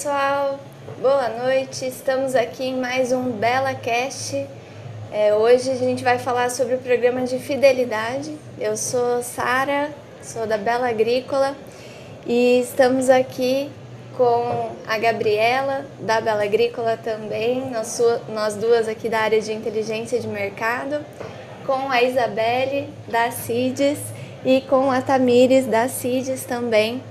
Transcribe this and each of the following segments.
pessoal, boa noite. Estamos aqui em mais um Bela Cast. É, hoje a gente vai falar sobre o programa de fidelidade. Eu sou Sara, sou da Bela Agrícola e estamos aqui com a Gabriela da Bela Agrícola também, nós, nós duas aqui da área de inteligência de mercado, com a Isabelle da CIDES e com a Tamires da CIDES também.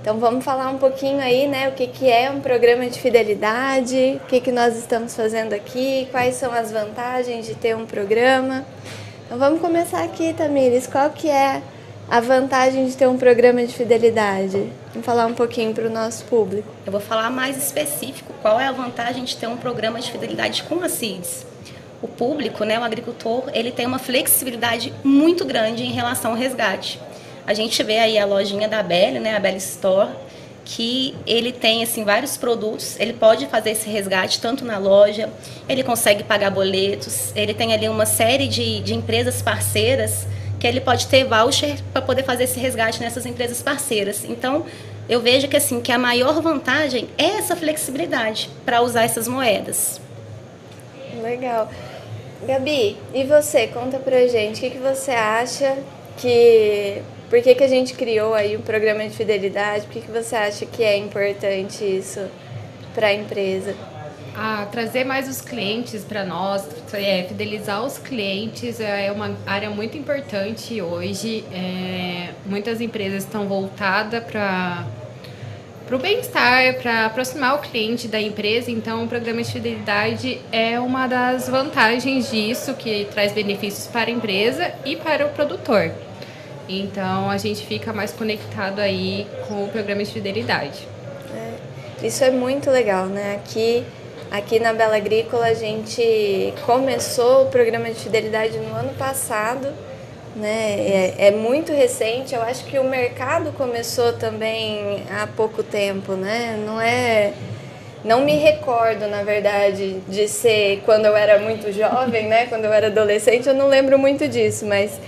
Então vamos falar um pouquinho aí, né, o que, que é um programa de fidelidade, o que, que nós estamos fazendo aqui, quais são as vantagens de ter um programa. Então vamos começar aqui, Tamires, qual que é a vantagem de ter um programa de fidelidade? Vamos falar um pouquinho para o nosso público. Eu vou falar mais específico qual é a vantagem de ter um programa de fidelidade com a CIDS. O público, né, o agricultor, ele tem uma flexibilidade muito grande em relação ao resgate. A gente vê aí a lojinha da Belle, né, a Belle Store, que ele tem assim vários produtos, ele pode fazer esse resgate tanto na loja, ele consegue pagar boletos, ele tem ali uma série de, de empresas parceiras que ele pode ter voucher para poder fazer esse resgate nessas empresas parceiras. Então, eu vejo que assim que a maior vantagem é essa flexibilidade para usar essas moedas. Legal. Gabi, e você? Conta pra gente, o que, que você acha que por que, que a gente criou aí um programa de fidelidade? Por que, que você acha que é importante isso para a empresa? Ah, trazer mais os clientes para nós, é, fidelizar os clientes é uma área muito importante hoje. É, muitas empresas estão voltadas para para o bem-estar, para aproximar o cliente da empresa. Então, o programa de fidelidade é uma das vantagens disso, que traz benefícios para a empresa e para o produtor. Então a gente fica mais conectado aí com o programa de fidelidade. É, isso é muito legal, né? Aqui, aqui na Bela Agrícola a gente começou o programa de fidelidade no ano passado, né? É, é muito recente. Eu acho que o mercado começou também há pouco tempo, né? Não é não me recordo, na verdade, de ser quando eu era muito jovem, né? Quando eu era adolescente, eu não lembro muito disso, mas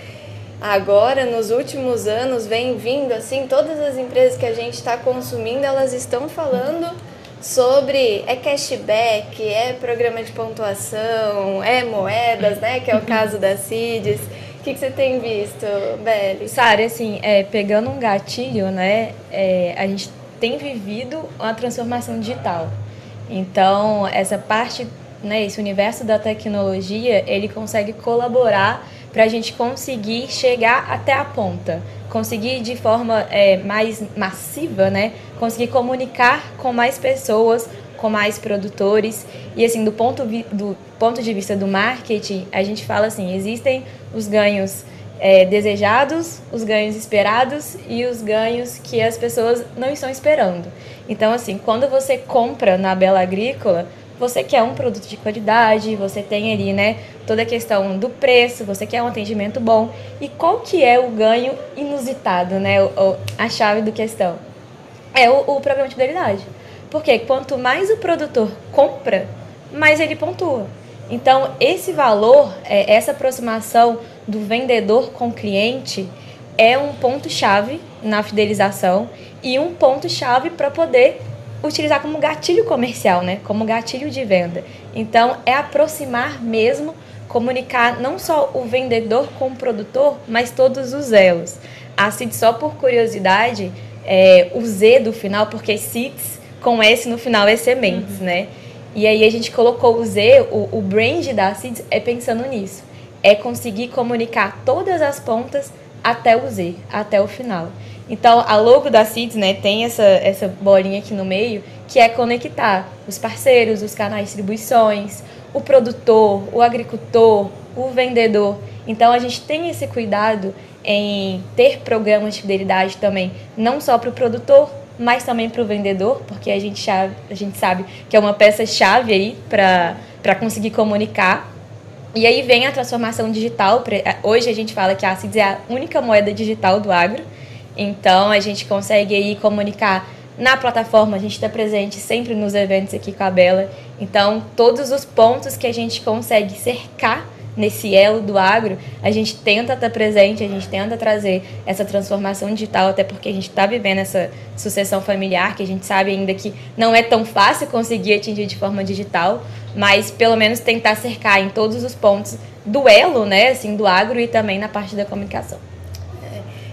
agora nos últimos anos vem vindo assim todas as empresas que a gente está consumindo elas estão falando sobre é cashback é programa de pontuação é moedas né que é o caso da Cides. O que, que você tem visto Beli? Sara assim é, pegando um gatilho né é, a gente tem vivido uma transformação digital. Então essa parte né esse universo da tecnologia ele consegue colaborar para a gente conseguir chegar até a ponta, conseguir de forma é, mais massiva, né, conseguir comunicar com mais pessoas, com mais produtores. E assim do ponto do ponto de vista do marketing a gente fala assim existem os ganhos é, desejados, os ganhos esperados e os ganhos que as pessoas não estão esperando. Então, assim, quando você compra na Bela Agrícola, você quer um produto de qualidade, você tem ali, né, toda a questão do preço, você quer um atendimento bom. E qual que é o ganho inusitado, né, o, a chave do questão? É o, o programa de fidelidade. Porque quanto mais o produtor compra, mais ele pontua. Então, esse valor, é, essa aproximação do vendedor com o cliente é um ponto-chave na fidelização e um ponto-chave para poder utilizar como gatilho comercial, né? Como gatilho de venda. Então, é aproximar mesmo, comunicar não só o vendedor com o produtor, mas todos os elos. Assim, só por curiosidade, é, o Z do final, porque seeds com S no final é sementes, uhum. né? E aí a gente colocou o Z, o, o brand da Seeds é pensando nisso. É conseguir comunicar todas as pontas até o Z, até o final. Então, a logo da CIDS né, tem essa, essa bolinha aqui no meio, que é conectar os parceiros, os canais de distribuições, o produtor, o agricultor, o vendedor. Então, a gente tem esse cuidado em ter programas de fidelidade também, não só para o produtor, mas também para o vendedor, porque a gente, a gente sabe que é uma peça-chave aí para conseguir comunicar. E aí vem a transformação digital. Hoje a gente fala que a CIDS é a única moeda digital do agro. Então a gente consegue aí comunicar na plataforma, a gente está presente sempre nos eventos aqui com a Bela. Então, todos os pontos que a gente consegue cercar nesse elo do agro, a gente tenta estar presente, a gente tenta trazer essa transformação digital, até porque a gente está vivendo essa sucessão familiar, que a gente sabe ainda que não é tão fácil conseguir atingir de forma digital, mas pelo menos tentar cercar em todos os pontos do elo, né, assim, do agro e também na parte da comunicação.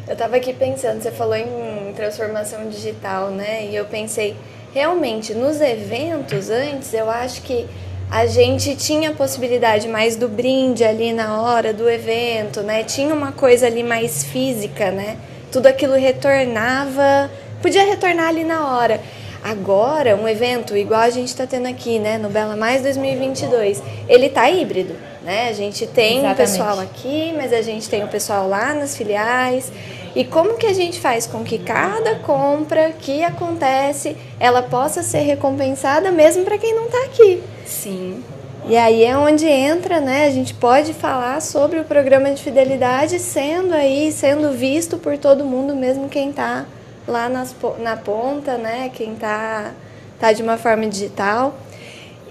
Eu estava aqui pensando, você falou em transformação digital, né, e eu pensei, realmente, nos eventos antes, eu acho que a gente tinha a possibilidade mais do brinde ali na hora do evento, né? Tinha uma coisa ali mais física, né? Tudo aquilo retornava, podia retornar ali na hora. Agora, um evento igual a gente está tendo aqui, né, no Bela Mais 2022, ele tá híbrido, né? A gente tem o pessoal aqui, mas a gente tem o pessoal lá nas filiais. E como que a gente faz com que cada compra que acontece, ela possa ser recompensada mesmo para quem não está aqui? Sim. E aí é onde entra, né? A gente pode falar sobre o programa de fidelidade sendo aí, sendo visto por todo mundo, mesmo quem está lá nas, na ponta, né? Quem está tá de uma forma digital.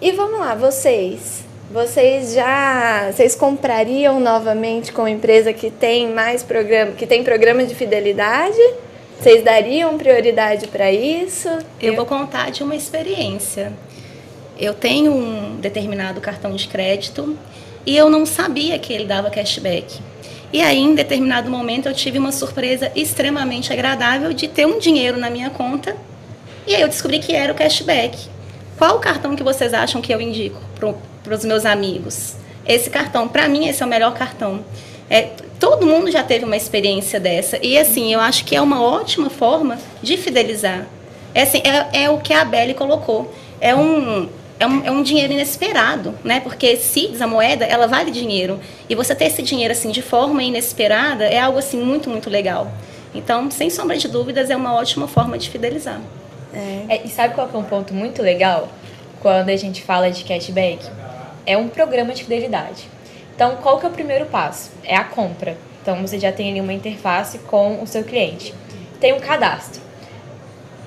E vamos lá, vocês. Vocês já, vocês comprariam novamente com empresa que tem mais programa, que tem programa de fidelidade? Vocês dariam prioridade para isso? Eu vou contar de uma experiência. Eu tenho um determinado cartão de crédito e eu não sabia que ele dava cashback. E aí, em determinado momento, eu tive uma surpresa extremamente agradável de ter um dinheiro na minha conta. E aí eu descobri que era o cashback. Qual cartão que vocês acham que eu indico para os meus amigos? Esse cartão, para mim, esse é o melhor cartão. É, todo mundo já teve uma experiência dessa. E assim, eu acho que é uma ótima forma de fidelizar. É, assim, é, é o que a Belle colocou. É um, é um, é um dinheiro inesperado, né? Porque CIDS, a moeda, ela vale dinheiro. E você ter esse dinheiro assim de forma inesperada é algo assim muito, muito legal. Então, sem sombra de dúvidas, é uma ótima forma de fidelizar. É. É, e sabe qual é um ponto muito legal quando a gente fala de cashback? É um programa de fidelidade. Então, qual que é o primeiro passo? É a compra. Então, você já tem ali uma interface com o seu cliente. Tem um cadastro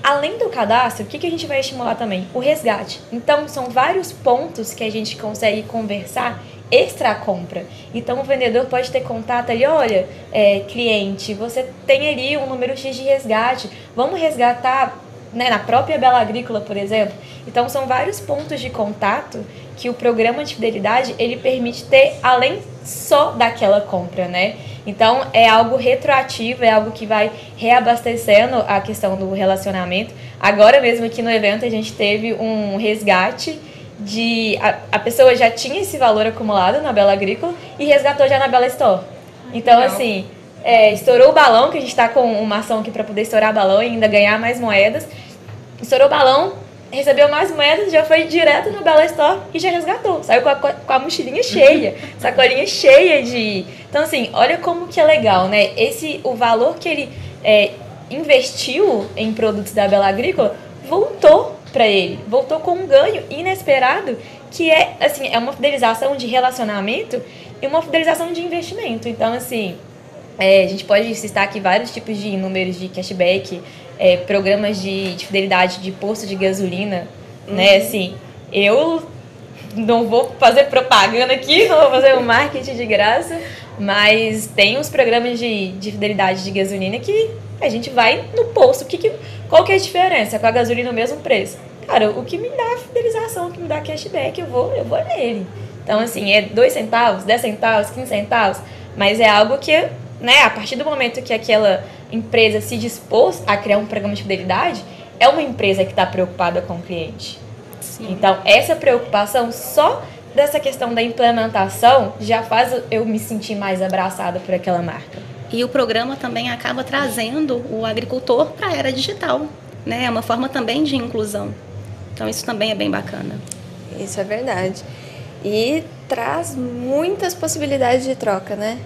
além do cadastro, o que, que a gente vai estimular também? O resgate. Então, são vários pontos que a gente consegue conversar extra compra. Então, o vendedor pode ter contato ali, olha, é, cliente, você tem ali um número X de resgate, vamos resgatar né, na própria Bela Agrícola, por exemplo. Então, são vários pontos de contato que o programa de fidelidade ele permite ter além só daquela compra, né? Então é algo retroativo, é algo que vai reabastecendo a questão do relacionamento. Agora mesmo aqui no evento a gente teve um resgate de a, a pessoa já tinha esse valor acumulado na Bela Agrícola e resgatou já na Bela Store. Então Legal. assim, é, estourou o balão, que a gente está com uma ação aqui para poder estourar balão e ainda ganhar mais moedas. Estourou o balão, recebeu mais moedas, já foi direto no Bela Store e já resgatou. Saiu com a, com a mochilinha cheia, sacolinha cheia de. Então, assim, olha como que é legal, né? Esse, o valor que ele é, investiu em produtos da Bela Agrícola voltou para ele, voltou com um ganho inesperado, que é, assim, é uma fidelização de relacionamento e uma fidelização de investimento. Então, assim, é, a gente pode citar aqui vários tipos de números de cashback, é, programas de, de, fidelidade de posto de gasolina, né? uhum. né? Assim, eu não vou fazer propaganda aqui, não vou fazer um marketing de graça, mas tem os programas de, de fidelidade de gasolina que a gente vai no posto. Que que, qual que é a diferença com a gasolina no mesmo preço? Cara, o que me dá fidelização, o que me dá cashback, eu vou, eu vou nele. Então, assim, é 2 centavos, 10 centavos, 15 centavos, mas é algo que, né, a partir do momento que aquela empresa se dispôs a criar um programa de fidelidade, é uma empresa que está preocupada com o cliente. Sim. Então, essa preocupação só dessa questão da implementação já faz eu me sentir mais abraçada por aquela marca. E o programa também acaba trazendo o agricultor para a era digital, né? É uma forma também de inclusão. Então isso também é bem bacana. Isso é verdade. E traz muitas possibilidades de troca, né?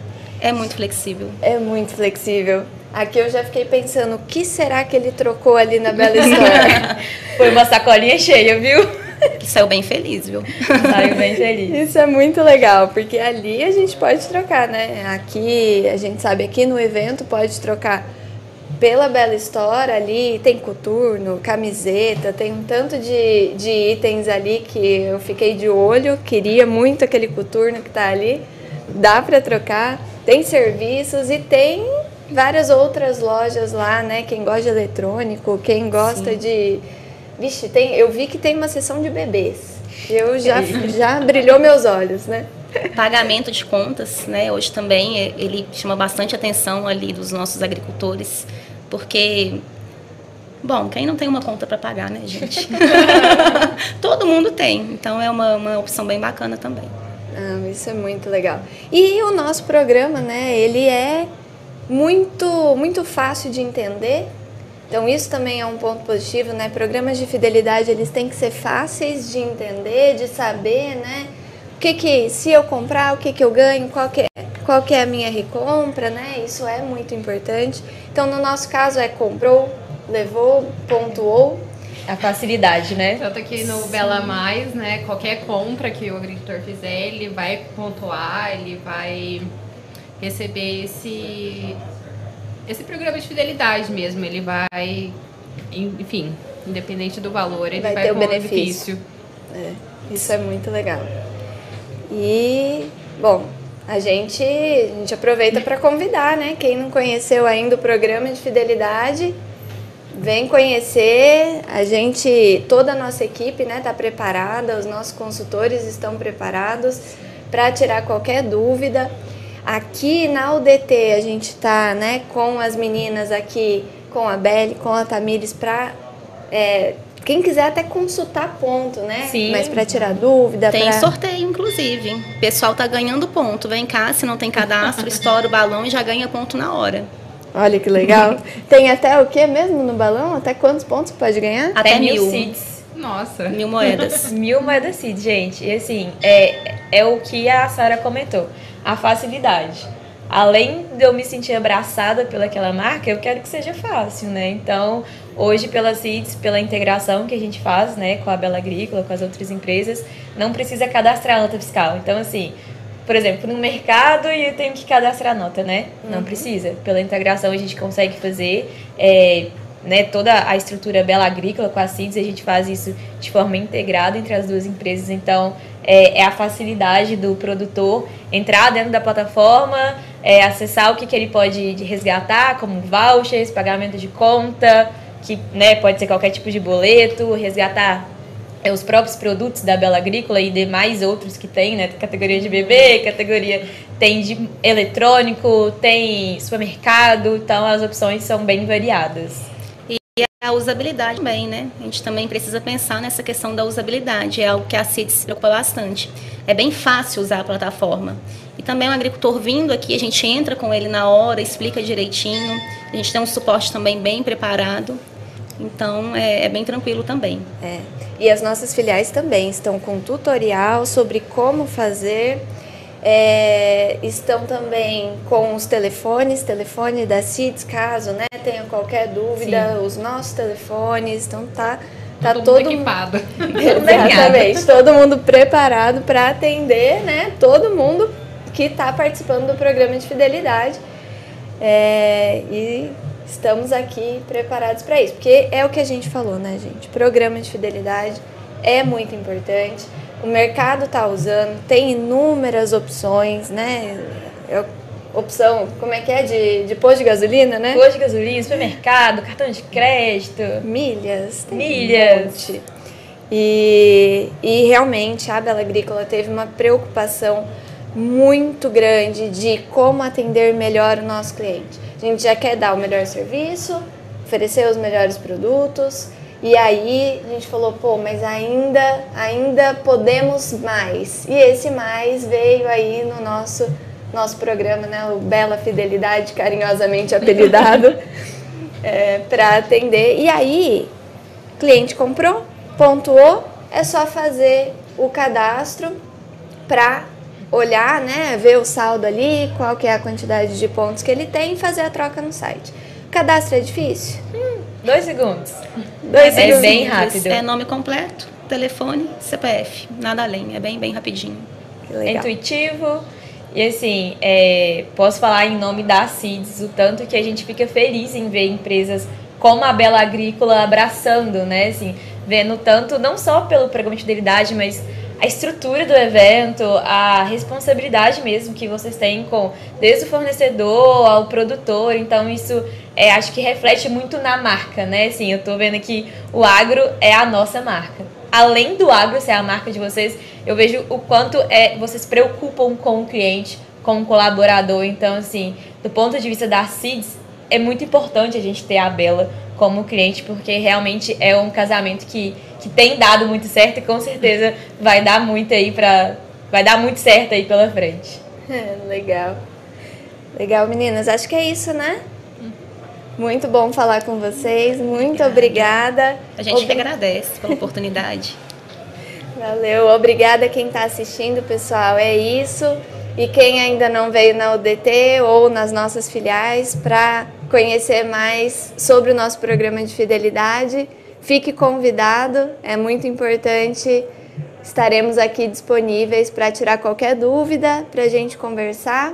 É muito flexível. É muito flexível. Aqui eu já fiquei pensando, o que será que ele trocou ali na Bela História? Foi uma sacolinha cheia, viu? Saiu bem feliz, viu? Saiu bem feliz. Isso é muito legal, porque ali a gente pode trocar, né? Aqui, a gente sabe, aqui no evento pode trocar pela Bela História ali, tem coturno, camiseta, tem um tanto de, de itens ali que eu fiquei de olho, queria muito aquele coturno que tá ali. Dá para trocar, tem serviços e tem várias outras lojas lá, né? Quem gosta de eletrônico, quem gosta Sim. de. Vixe, tem, eu vi que tem uma seção de bebês. Eu já, já brilhou meus olhos, né? Pagamento de contas, né? Hoje também é, ele chama bastante atenção ali dos nossos agricultores, porque Bom, quem não tem uma conta para pagar, né, gente? Todo mundo tem, então é uma, uma opção bem bacana também. Ah, isso é muito legal. E o nosso programa, né, ele é muito, muito fácil de entender. Então isso também é um ponto positivo, né? Programas de fidelidade, eles têm que ser fáceis de entender, de saber, né? O que que, se eu comprar, o que que eu ganho, qual que é, qual que é a minha recompra, né? Isso é muito importante. Então no nosso caso é comprou, levou, pontuou, a facilidade, né? Tanto que no Sim. Bela Mais, né, qualquer compra que o agricultor fizer, ele vai pontuar, ele vai receber esse esse programa de fidelidade mesmo, ele vai enfim, independente do valor, ele vai, vai ter o benefício. benefício. É, isso é muito legal. E bom, a gente, a gente aproveita para convidar, né? Quem não conheceu ainda o programa de fidelidade, Vem conhecer, a gente, toda a nossa equipe está né, tá preparada, os nossos consultores estão preparados para tirar qualquer dúvida. Aqui na UDT a gente está né, com as meninas aqui, com a Belle, com a Tamires, para é, quem quiser até consultar ponto, né? Sim. Mas para tirar dúvida. Tem pra... sorteio, inclusive. O pessoal tá ganhando ponto. Vem cá, se não tem cadastro, estoura o balão e já ganha ponto na hora. Olha que legal. Tem até o que mesmo no balão? Até quantos pontos pode ganhar? Até, até mil. seeds. Nossa. Mil moedas. mil moedas seeds, gente. E assim, é, é o que a Sara comentou. A facilidade. Além de eu me sentir abraçada pelaquela marca, eu quero que seja fácil, né? Então, hoje pela CITES, pela integração que a gente faz, né, com a Bela Agrícola, com as outras empresas, não precisa cadastrar nota fiscal. Então, assim, por exemplo, no mercado e eu tenho que cadastrar nota, né? Uhum. Não precisa. Pela integração a gente consegue fazer é, né, toda a estrutura Bela Agrícola com a CIDS, a gente faz isso de forma integrada entre as duas empresas. Então, é, é a facilidade do produtor entrar dentro da plataforma, é, acessar o que, que ele pode resgatar, como vouchers, pagamento de conta, que né, pode ser qualquer tipo de boleto, resgatar os próprios produtos da Bela Agrícola e demais outros que tem, né? Categoria de bebê, categoria tem de eletrônico, tem supermercado, então as opções são bem variadas. E a usabilidade também, né? A gente também precisa pensar nessa questão da usabilidade, é algo que a CIT se preocupa bastante. É bem fácil usar a plataforma. E também o agricultor vindo aqui, a gente entra com ele na hora, explica direitinho, a gente tem um suporte também bem preparado. Então é, é, bem tranquilo também. É. E as nossas filiais também estão com tutorial sobre como fazer. É, estão também com os telefones, telefone da CITES, caso né, tenha qualquer dúvida, Sim. os nossos telefones, então tá, tá todo, todo equipado. Exatamente, todo mundo preparado para atender né, todo mundo que está participando do programa de fidelidade. É, e estamos aqui preparados para isso, porque é o que a gente falou, né, gente? Programa de fidelidade é muito importante. O mercado está usando, tem inúmeras opções, né? É opção, como é que é? De, de posto de gasolina, né? Posto de gasolina, supermercado, cartão de crédito. Milhas. Milhas. Um e, e realmente a Bela Agrícola teve uma preocupação muito grande de como atender melhor o nosso cliente. A gente já quer dar o melhor serviço, oferecer os melhores produtos. E aí a gente falou, pô, mas ainda, ainda podemos mais. E esse mais veio aí no nosso nosso programa, né, o Bela Fidelidade, carinhosamente apelidado, é, para atender. E aí, cliente comprou, pontuou, é só fazer o cadastro para olhar, né, ver o saldo ali, qual que é a quantidade de pontos que ele tem e fazer a troca no site. O cadastro é difícil? Hum, dois segundos. Dois é segundos. bem rápido. É nome completo, telefone, CPF, nada além. É bem, bem rapidinho. É intuitivo. E assim, é, posso falar em nome da CIDS o tanto que a gente fica feliz em ver empresas como a Bela Agrícola abraçando, né? Assim, vendo tanto, não só pelo programa de fidelidade, mas a estrutura do evento, a responsabilidade mesmo que vocês têm com desde o fornecedor ao produtor. Então isso é, acho que reflete muito na marca, né? Assim, eu tô vendo que o agro é a nossa marca. Além do agro ser a marca de vocês, eu vejo o quanto é vocês preocupam com o cliente, com o colaborador. Então, assim, do ponto de vista da CIDS, é muito importante a gente ter a Bela como cliente, porque realmente é um casamento que, que tem dado muito certo e com certeza vai dar muito aí para vai dar muito certo aí pela frente. É, legal. Legal, meninas. Acho que é isso, né? Muito bom falar com vocês. Muito obrigada. A gente Ob... que agradece pela oportunidade. Valeu. Obrigada quem está assistindo, pessoal. É isso. E quem ainda não veio na UDT ou nas nossas filiais para conhecer mais sobre o nosso programa de fidelidade, fique convidado. É muito importante. Estaremos aqui disponíveis para tirar qualquer dúvida, para a gente conversar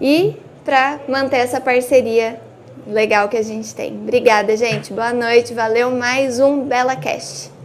e para manter essa parceria legal que a gente tem. Obrigada, gente. Boa noite. Valeu mais um Bela Cast.